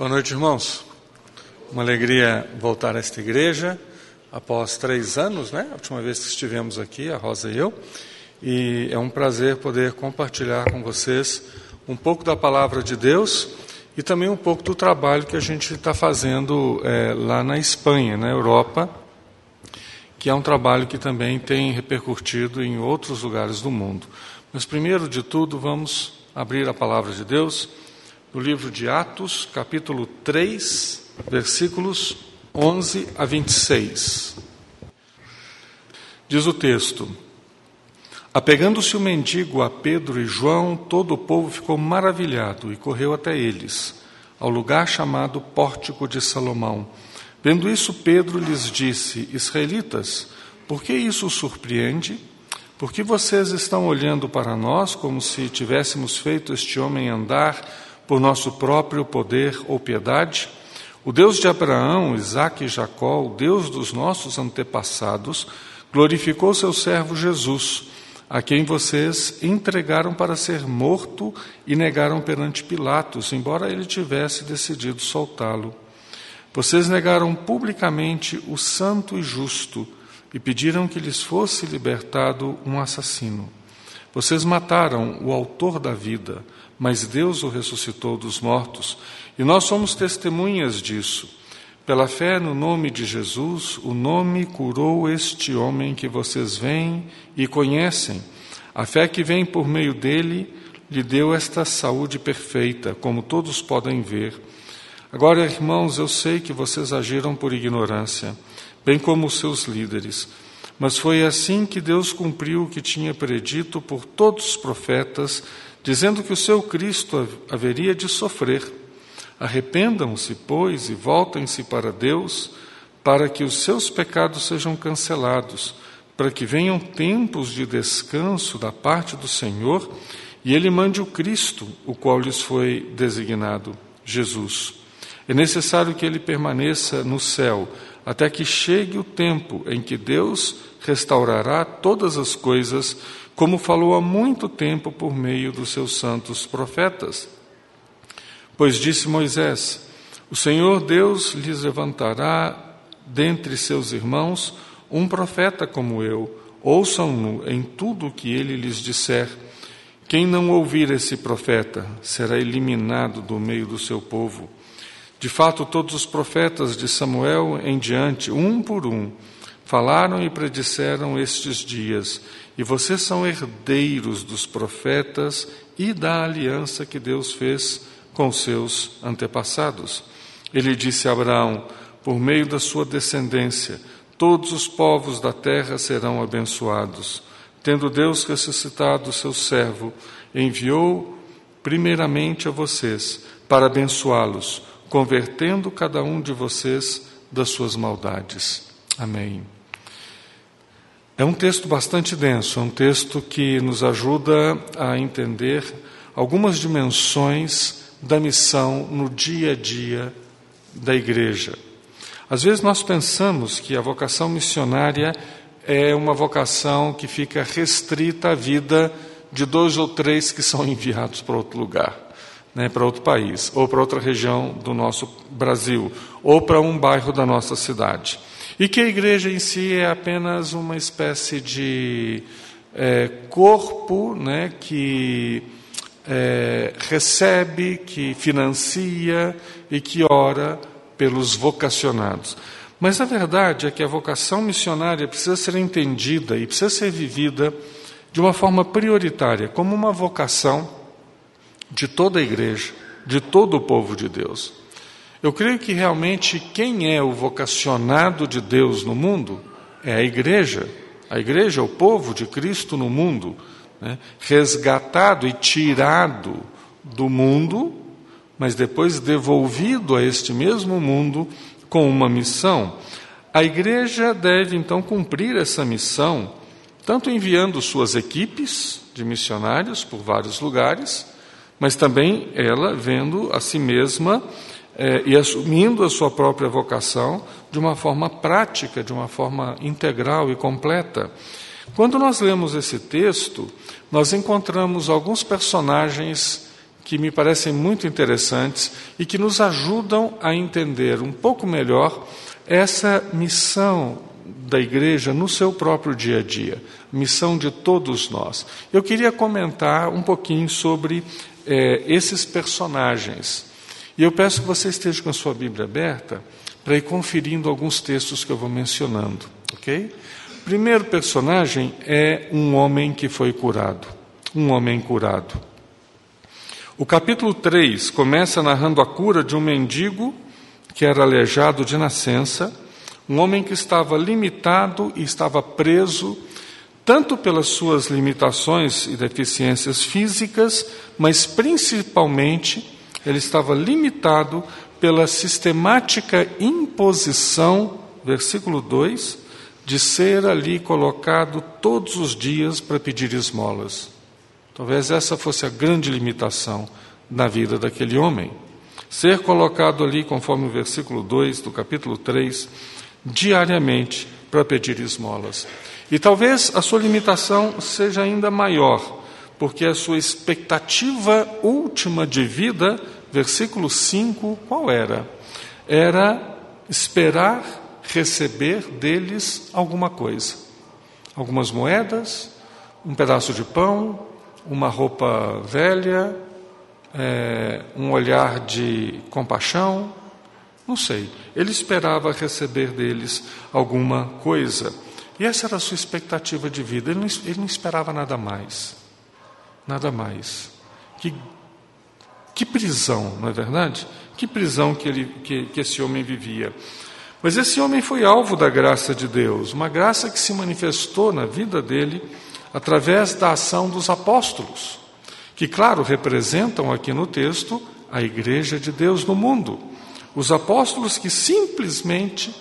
Boa noite, irmãos. Uma alegria voltar a esta igreja após três anos, né? A última vez que estivemos aqui, a Rosa e eu. E é um prazer poder compartilhar com vocês um pouco da palavra de Deus e também um pouco do trabalho que a gente está fazendo é, lá na Espanha, na Europa, que é um trabalho que também tem repercutido em outros lugares do mundo. Mas primeiro de tudo, vamos abrir a palavra de Deus no livro de Atos, capítulo 3, versículos 11 a 26. Diz o texto: Apegando-se o mendigo a Pedro e João, todo o povo ficou maravilhado e correu até eles, ao lugar chamado Pórtico de Salomão. Vendo isso, Pedro lhes disse: Israelitas, por que isso os surpreende? Por que vocês estão olhando para nós como se tivéssemos feito este homem andar por nosso próprio poder ou piedade? O Deus de Abraão, Isaque e Jacó, o Deus dos nossos antepassados, glorificou seu servo Jesus, a quem vocês entregaram para ser morto e negaram perante Pilatos, embora ele tivesse decidido soltá-lo. Vocês negaram publicamente o santo e justo e pediram que lhes fosse libertado um assassino. Vocês mataram o autor da vida mas Deus o ressuscitou dos mortos, e nós somos testemunhas disso. Pela fé no nome de Jesus, o nome curou este homem que vocês veem e conhecem. A fé que vem por meio dele lhe deu esta saúde perfeita, como todos podem ver. Agora, irmãos, eu sei que vocês agiram por ignorância, bem como os seus líderes. Mas foi assim que Deus cumpriu o que tinha predito por todos os profetas dizendo que o seu Cristo haveria de sofrer. Arrependam-se, pois, e voltem-se para Deus, para que os seus pecados sejam cancelados, para que venham tempos de descanso da parte do Senhor e Ele mande o Cristo, o qual lhes foi designado, Jesus. É necessário que ele permaneça no céu até que chegue o tempo em que Deus restaurará todas as coisas como falou há muito tempo por meio dos seus santos profetas. Pois disse Moisés: O Senhor Deus lhes levantará dentre seus irmãos um profeta como eu, ouçam-no em tudo o que ele lhes disser. Quem não ouvir esse profeta será eliminado do meio do seu povo. De fato, todos os profetas de Samuel em diante, um por um, falaram e predisseram estes dias, e vocês são herdeiros dos profetas e da aliança que Deus fez com seus antepassados. Ele disse a Abraão: por meio da sua descendência, todos os povos da terra serão abençoados. Tendo Deus ressuscitado seu servo, enviou primeiramente a vocês para abençoá-los, convertendo cada um de vocês das suas maldades. Amém. É um texto bastante denso, é um texto que nos ajuda a entender algumas dimensões da missão no dia a dia da igreja. Às vezes nós pensamos que a vocação missionária é uma vocação que fica restrita à vida de dois ou três que são enviados para outro lugar, né, para outro país, ou para outra região do nosso Brasil, ou para um bairro da nossa cidade. E que a igreja em si é apenas uma espécie de é, corpo né, que é, recebe, que financia e que ora pelos vocacionados. Mas a verdade é que a vocação missionária precisa ser entendida e precisa ser vivida de uma forma prioritária, como uma vocação de toda a igreja, de todo o povo de Deus. Eu creio que realmente quem é o vocacionado de Deus no mundo é a igreja. A igreja é o povo de Cristo no mundo, né? resgatado e tirado do mundo, mas depois devolvido a este mesmo mundo com uma missão. A igreja deve então cumprir essa missão, tanto enviando suas equipes de missionários por vários lugares, mas também ela vendo a si mesma é, e assumindo a sua própria vocação de uma forma prática, de uma forma integral e completa. Quando nós lemos esse texto, nós encontramos alguns personagens que me parecem muito interessantes e que nos ajudam a entender um pouco melhor essa missão da igreja no seu próprio dia a dia, missão de todos nós. Eu queria comentar um pouquinho sobre é, esses personagens. E eu peço que você esteja com a sua Bíblia aberta para ir conferindo alguns textos que eu vou mencionando, ok? Primeiro personagem é um homem que foi curado. Um homem curado. O capítulo 3 começa narrando a cura de um mendigo que era aleijado de nascença, um homem que estava limitado e estava preso tanto pelas suas limitações e deficiências físicas, mas principalmente ele estava limitado pela sistemática imposição, versículo 2, de ser ali colocado todos os dias para pedir esmolas. Talvez essa fosse a grande limitação na vida daquele homem. Ser colocado ali, conforme o versículo 2 do capítulo 3, diariamente para pedir esmolas. E talvez a sua limitação seja ainda maior, porque a sua expectativa última de vida, versículo 5, qual era? Era esperar receber deles alguma coisa. Algumas moedas, um pedaço de pão, uma roupa velha, é, um olhar de compaixão, não sei. Ele esperava receber deles alguma coisa. E essa era a sua expectativa de vida. Ele não, ele não esperava nada mais. Nada mais. Que, que prisão, não é verdade? Que prisão que, ele, que, que esse homem vivia. Mas esse homem foi alvo da graça de Deus, uma graça que se manifestou na vida dele através da ação dos apóstolos, que, claro, representam aqui no texto a igreja de Deus no mundo. Os apóstolos que simplesmente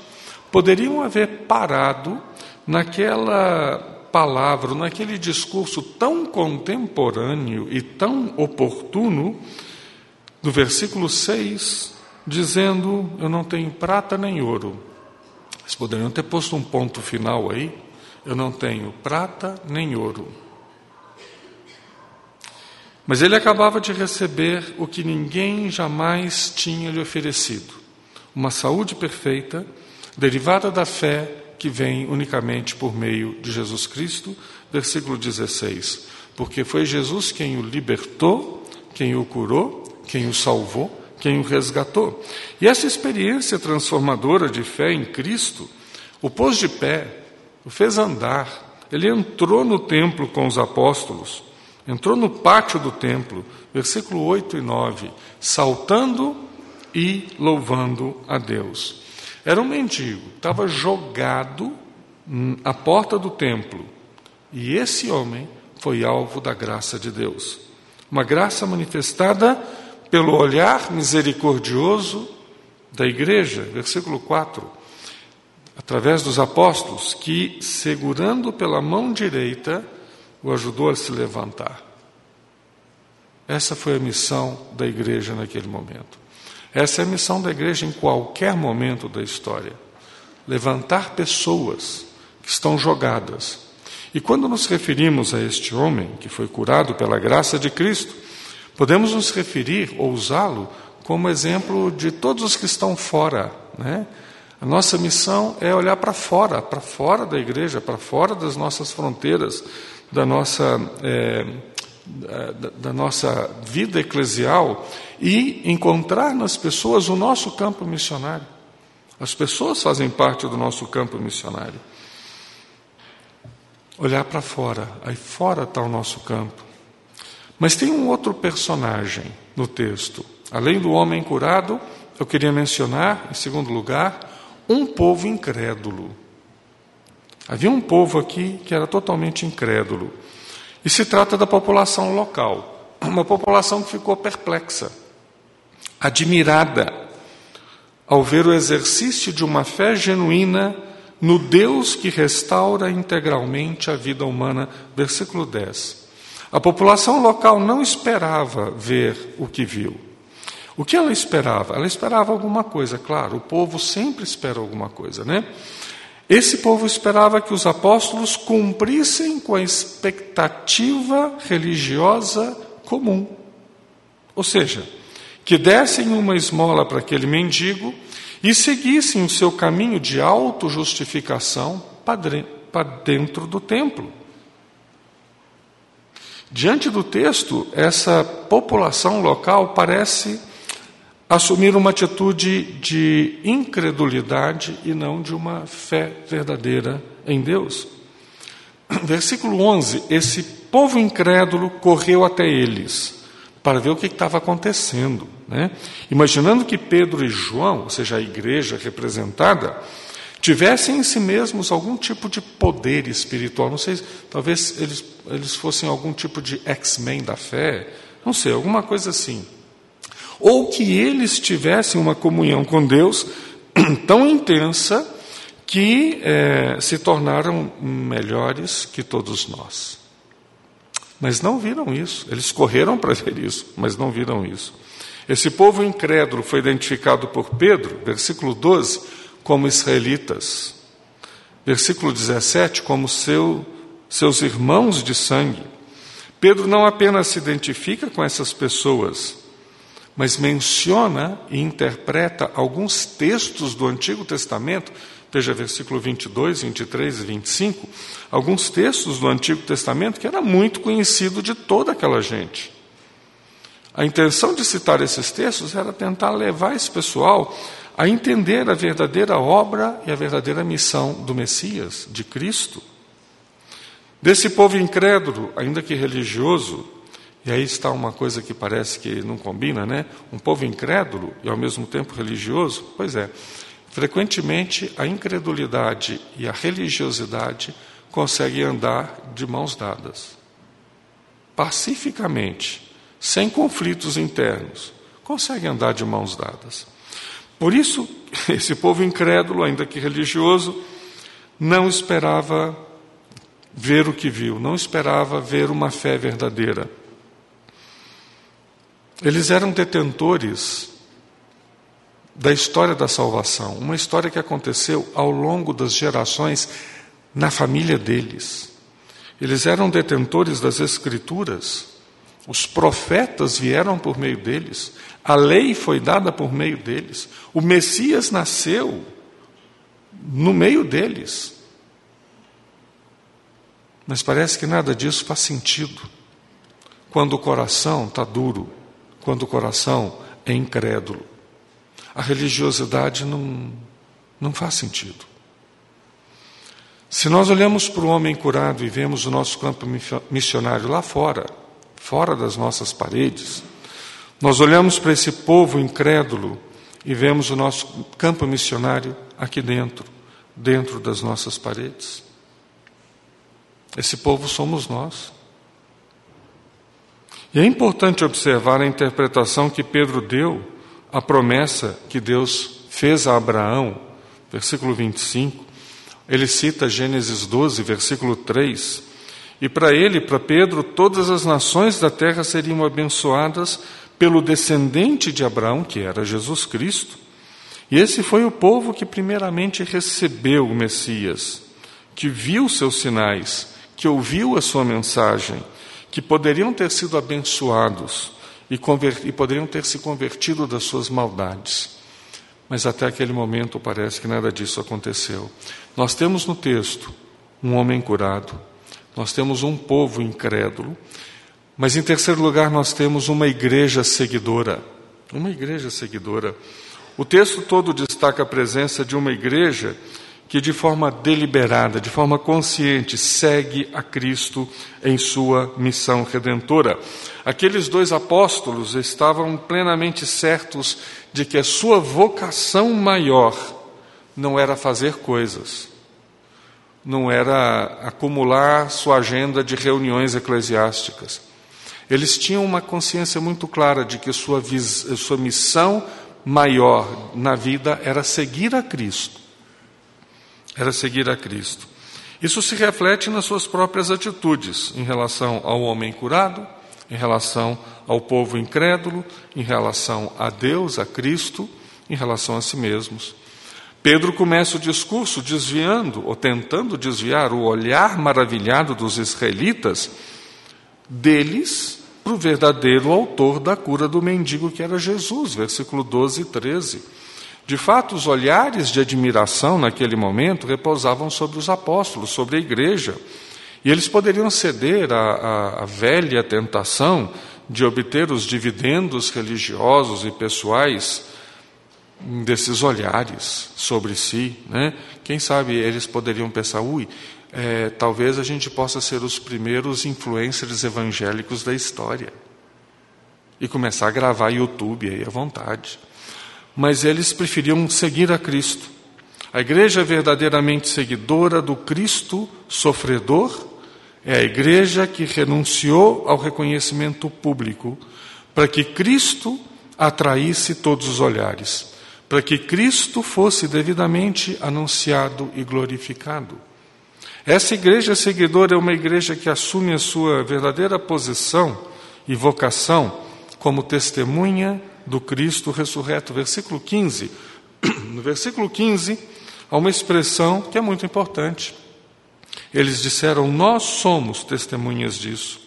poderiam haver parado naquela palavra, naquele discurso tão contemporâneo e tão oportuno, do versículo 6, dizendo: Eu não tenho prata nem ouro. Eles poderiam ter posto um ponto final aí. Eu não tenho prata nem ouro. Mas ele acabava de receber o que ninguém jamais tinha lhe oferecido: uma saúde perfeita, derivada da fé que vem unicamente por meio de Jesus Cristo, versículo 16. Porque foi Jesus quem o libertou, quem o curou, quem o salvou, quem o resgatou. E essa experiência transformadora de fé em Cristo o pôs de pé, o fez andar. Ele entrou no templo com os apóstolos, entrou no pátio do templo, versículo 8 e 9, saltando e louvando a Deus. Era um mendigo, estava jogado à porta do templo. E esse homem foi alvo da graça de Deus. Uma graça manifestada pelo olhar misericordioso da igreja, versículo 4, através dos apóstolos, que, segurando pela mão direita, o ajudou a se levantar. Essa foi a missão da igreja naquele momento. Essa é a missão da igreja em qualquer momento da história: levantar pessoas que estão jogadas. E quando nos referimos a este homem que foi curado pela graça de Cristo, podemos nos referir ou usá-lo como exemplo de todos os que estão fora. Né? A nossa missão é olhar para fora, para fora da igreja, para fora das nossas fronteiras, da nossa, é, da, da nossa vida eclesial e encontrar nas pessoas o nosso campo missionário. As pessoas fazem parte do nosso campo missionário. Olhar para fora, aí fora está o nosso campo. Mas tem um outro personagem no texto. Além do homem curado, eu queria mencionar, em segundo lugar, um povo incrédulo. Havia um povo aqui que era totalmente incrédulo. E se trata da população local, uma população que ficou perplexa admirada ao ver o exercício de uma fé genuína no Deus que restaura integralmente a vida humana. Versículo 10. A população local não esperava ver o que viu. O que ela esperava? Ela esperava alguma coisa, claro, o povo sempre espera alguma coisa, né? Esse povo esperava que os apóstolos cumprissem com a expectativa religiosa comum. Ou seja, que dessem uma esmola para aquele mendigo e seguissem o seu caminho de autojustificação para dentro do templo. Diante do texto, essa população local parece assumir uma atitude de incredulidade e não de uma fé verdadeira em Deus. Versículo 11: Esse povo incrédulo correu até eles para ver o que estava acontecendo. Né? Imaginando que Pedro e João, ou seja, a igreja representada, tivessem em si mesmos algum tipo de poder espiritual. Não sei, talvez eles, eles fossem algum tipo de X-Men da fé, não sei, alguma coisa assim ou que eles tivessem uma comunhão com Deus tão intensa que é, se tornaram melhores que todos nós. Mas não viram isso, eles correram para ver isso, mas não viram isso. Esse povo incrédulo foi identificado por Pedro, versículo 12, como israelitas, versículo 17, como seu, seus irmãos de sangue. Pedro não apenas se identifica com essas pessoas, mas menciona e interpreta alguns textos do Antigo Testamento, veja versículo 22, 23 e 25, alguns textos do Antigo Testamento que era muito conhecido de toda aquela gente. A intenção de citar esses textos era tentar levar esse pessoal a entender a verdadeira obra e a verdadeira missão do Messias, de Cristo. Desse povo incrédulo, ainda que religioso, e aí está uma coisa que parece que não combina, né? Um povo incrédulo e ao mesmo tempo religioso. Pois é, frequentemente a incredulidade e a religiosidade conseguem andar de mãos dadas. Pacificamente, sem conflitos internos, conseguem andar de mãos dadas. Por isso, esse povo incrédulo, ainda que religioso, não esperava ver o que viu, não esperava ver uma fé verdadeira. Eles eram detentores da história da salvação, uma história que aconteceu ao longo das gerações na família deles. Eles eram detentores das Escrituras, os profetas vieram por meio deles, a lei foi dada por meio deles, o Messias nasceu no meio deles. Mas parece que nada disso faz sentido quando o coração está duro quando o coração é incrédulo. A religiosidade não, não faz sentido. Se nós olhamos para o homem curado e vemos o nosso campo missionário lá fora, fora das nossas paredes, nós olhamos para esse povo incrédulo e vemos o nosso campo missionário aqui dentro, dentro das nossas paredes. Esse povo somos nós. E é importante observar a interpretação que Pedro deu à promessa que Deus fez a Abraão, versículo 25. Ele cita Gênesis 12, versículo 3. E para ele, para Pedro, todas as nações da terra seriam abençoadas pelo descendente de Abraão, que era Jesus Cristo. E esse foi o povo que primeiramente recebeu o Messias, que viu seus sinais, que ouviu a sua mensagem que poderiam ter sido abençoados e, e poderiam ter se convertido das suas maldades. Mas até aquele momento parece que nada disso aconteceu. Nós temos no texto um homem curado, nós temos um povo incrédulo, mas em terceiro lugar nós temos uma igreja seguidora. Uma igreja seguidora. O texto todo destaca a presença de uma igreja que de forma deliberada, de forma consciente, segue a Cristo em sua missão redentora. Aqueles dois apóstolos estavam plenamente certos de que a sua vocação maior não era fazer coisas, não era acumular sua agenda de reuniões eclesiásticas. Eles tinham uma consciência muito clara de que sua, sua missão maior na vida era seguir a Cristo era seguir a Cristo. Isso se reflete nas suas próprias atitudes em relação ao homem curado, em relação ao povo incrédulo, em relação a Deus, a Cristo, em relação a si mesmos. Pedro começa o discurso desviando ou tentando desviar o olhar maravilhado dos israelitas deles para o verdadeiro autor da cura do mendigo, que era Jesus, versículo 12 e 13. De fato, os olhares de admiração naquele momento repousavam sobre os apóstolos, sobre a igreja, e eles poderiam ceder à, à, à velha tentação de obter os dividendos religiosos e pessoais desses olhares sobre si. Né? Quem sabe eles poderiam pensar, ui, é, talvez a gente possa ser os primeiros influencers evangélicos da história e começar a gravar YouTube aí à vontade. Mas eles preferiam seguir a Cristo. A igreja verdadeiramente seguidora do Cristo sofredor é a igreja que renunciou ao reconhecimento público para que Cristo atraísse todos os olhares, para que Cristo fosse devidamente anunciado e glorificado. Essa igreja seguidora é uma igreja que assume a sua verdadeira posição e vocação como testemunha do Cristo ressurreto. Versículo 15. No versículo 15, há uma expressão que é muito importante. Eles disseram: Nós somos testemunhas disso.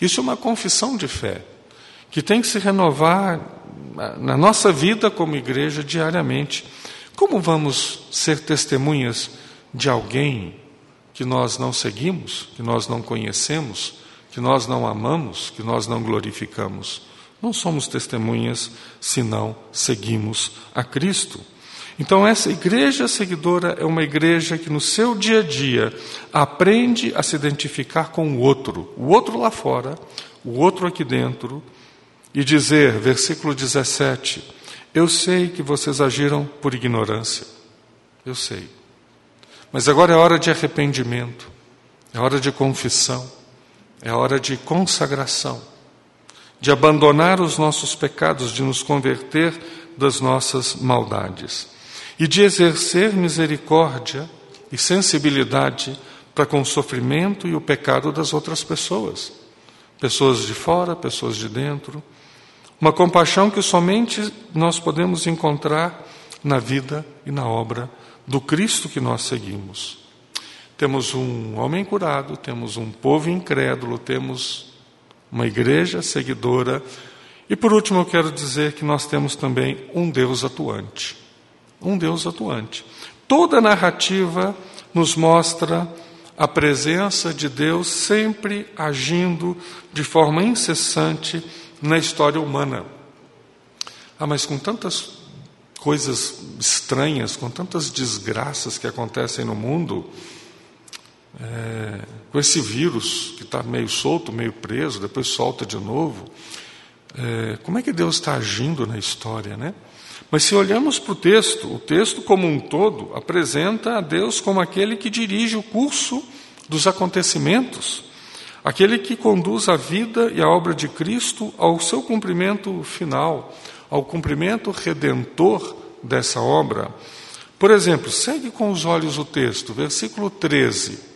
Isso é uma confissão de fé que tem que se renovar na nossa vida como igreja diariamente. Como vamos ser testemunhas de alguém que nós não seguimos, que nós não conhecemos, que nós não amamos, que nós não glorificamos? Não somos testemunhas se não seguimos a Cristo. Então, essa igreja seguidora é uma igreja que no seu dia a dia aprende a se identificar com o outro, o outro lá fora, o outro aqui dentro, e dizer, versículo 17: Eu sei que vocês agiram por ignorância, eu sei, mas agora é hora de arrependimento, é hora de confissão, é hora de consagração, de abandonar os nossos pecados, de nos converter das nossas maldades e de exercer misericórdia e sensibilidade para com o sofrimento e o pecado das outras pessoas, pessoas de fora, pessoas de dentro. Uma compaixão que somente nós podemos encontrar na vida e na obra do Cristo que nós seguimos. Temos um homem curado, temos um povo incrédulo, temos uma igreja seguidora. E por último, eu quero dizer que nós temos também um Deus atuante um Deus atuante. Toda narrativa nos mostra a presença de Deus sempre agindo de forma incessante na história humana. Ah, mas com tantas coisas estranhas, com tantas desgraças que acontecem no mundo, é, com esse vírus que está meio solto, meio preso, depois solta de novo, é, como é que Deus está agindo na história, né? Mas se olhamos para o texto, o texto como um todo apresenta a Deus como aquele que dirige o curso dos acontecimentos, aquele que conduz a vida e a obra de Cristo ao seu cumprimento final, ao cumprimento redentor dessa obra. Por exemplo, segue com os olhos o texto, versículo 13.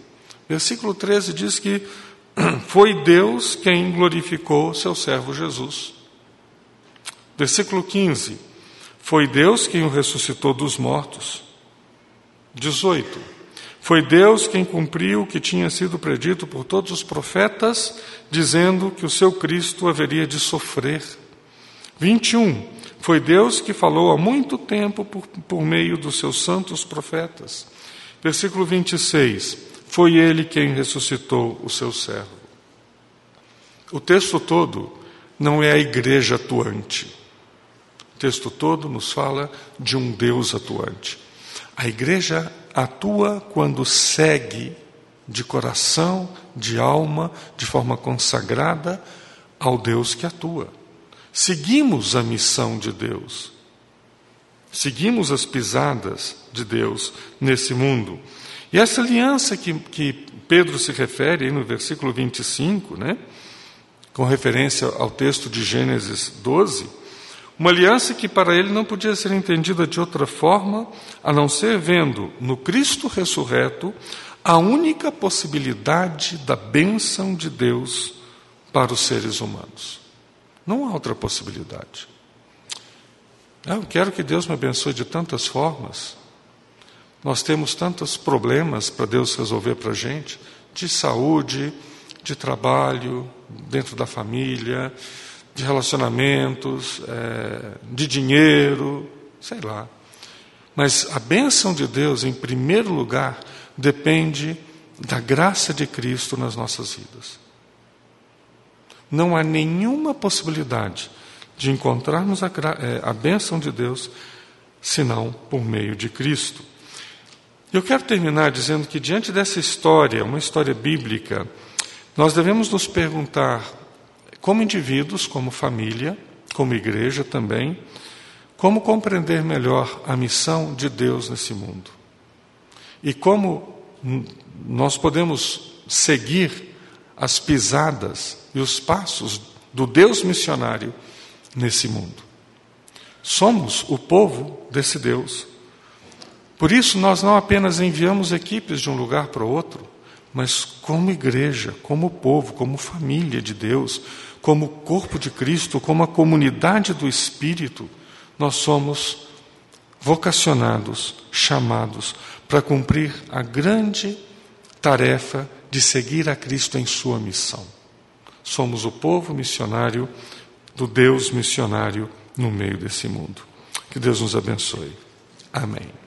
Versículo 13 diz que foi Deus quem glorificou seu servo Jesus. Versículo 15. Foi Deus quem o ressuscitou dos mortos. 18. Foi Deus quem cumpriu o que tinha sido predito por todos os profetas, dizendo que o seu Cristo haveria de sofrer. 21. Foi Deus que falou há muito tempo por, por meio dos seus santos profetas. Versículo 26. Foi Ele quem ressuscitou o seu servo. O texto todo não é a igreja atuante texto todo nos fala de um Deus atuante. A igreja atua quando segue de coração, de alma, de forma consagrada ao Deus que atua. Seguimos a missão de Deus. Seguimos as pisadas de Deus nesse mundo. E essa aliança que, que Pedro se refere aí no versículo 25, né, com referência ao texto de Gênesis 12, uma aliança que para ele não podia ser entendida de outra forma a não ser vendo no Cristo ressurreto a única possibilidade da bênção de Deus para os seres humanos. Não há outra possibilidade. Eu quero que Deus me abençoe de tantas formas. Nós temos tantos problemas para Deus resolver para a gente, de saúde, de trabalho, dentro da família, de relacionamentos, é, de dinheiro, sei lá. Mas a bênção de Deus, em primeiro lugar, depende da graça de Cristo nas nossas vidas. Não há nenhuma possibilidade de encontrarmos a, é, a bênção de Deus senão por meio de Cristo. Eu quero terminar dizendo que, diante dessa história, uma história bíblica, nós devemos nos perguntar, como indivíduos, como família, como igreja também, como compreender melhor a missão de Deus nesse mundo. E como nós podemos seguir as pisadas e os passos do Deus missionário nesse mundo. Somos o povo desse Deus. Por isso, nós não apenas enviamos equipes de um lugar para o outro, mas como igreja, como povo, como família de Deus, como corpo de Cristo, como a comunidade do Espírito, nós somos vocacionados, chamados para cumprir a grande tarefa de seguir a Cristo em sua missão. Somos o povo missionário do Deus missionário no meio desse mundo. Que Deus nos abençoe. Amém.